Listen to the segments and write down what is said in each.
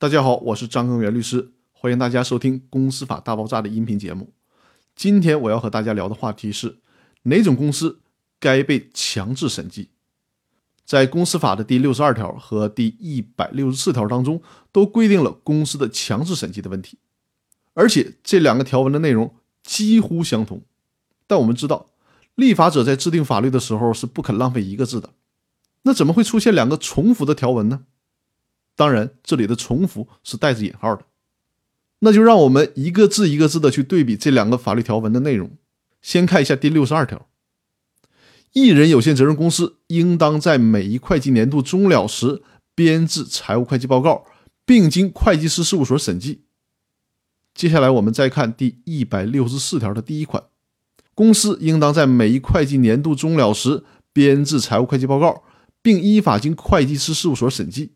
大家好，我是张根源律师，欢迎大家收听《公司法大爆炸》的音频节目。今天我要和大家聊的话题是哪种公司该被强制审计？在公司法的第六十二条和第一百六十四条当中，都规定了公司的强制审计的问题，而且这两个条文的内容几乎相同。但我们知道，立法者在制定法律的时候是不肯浪费一个字的，那怎么会出现两个重复的条文呢？当然，这里的重复是带着引号的。那就让我们一个字一个字的去对比这两个法律条文的内容。先看一下第六十二条：一人有限责任公司应当在每一会计年度终了时编制财务会计报告，并经会计师事务所审计。接下来我们再看第一百六十四条的第一款：公司应当在每一会计年度终了时编制财务会计报告，并依法经会计师事务所审计。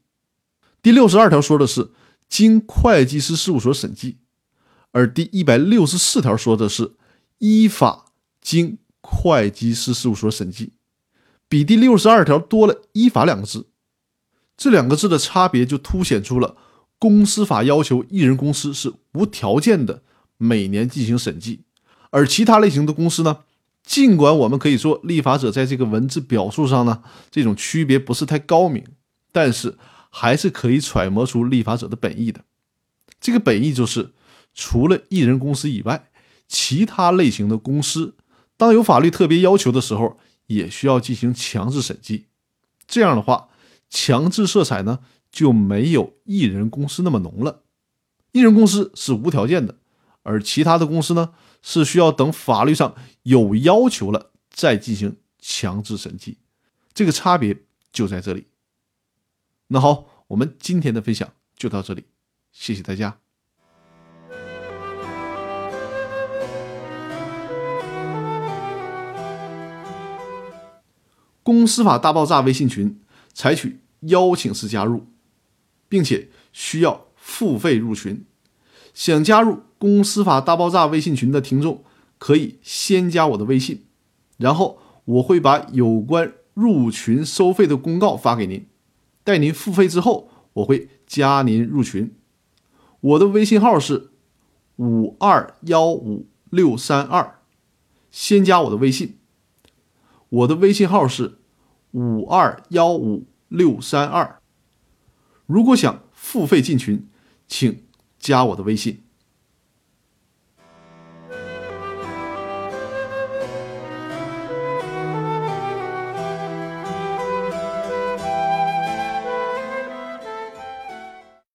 第六十二条说的是经会计师事务所审计，而第一百六十四条说的是依法经会计师事务所审计，比第六十二条多了“依法”两个字。这两个字的差别就凸显出了公司法要求艺人公司是无条件的每年进行审计，而其他类型的公司呢，尽管我们可以说立法者在这个文字表述上呢，这种区别不是太高明，但是。还是可以揣摩出立法者的本意的。这个本意就是，除了艺人公司以外，其他类型的公司，当有法律特别要求的时候，也需要进行强制审计。这样的话，强制色彩呢就没有艺人公司那么浓了。艺人公司是无条件的，而其他的公司呢是需要等法律上有要求了再进行强制审计。这个差别就在这里。那好，我们今天的分享就到这里，谢谢大家。公司法大爆炸微信群采取邀请式加入，并且需要付费入群。想加入公司法大爆炸微信群的听众，可以先加我的微信，然后我会把有关入群收费的公告发给您。待您付费之后，我会加您入群。我的微信号是五二幺五六三二，先加我的微信。我的微信号是五二幺五六三二。如果想付费进群，请加我的微信。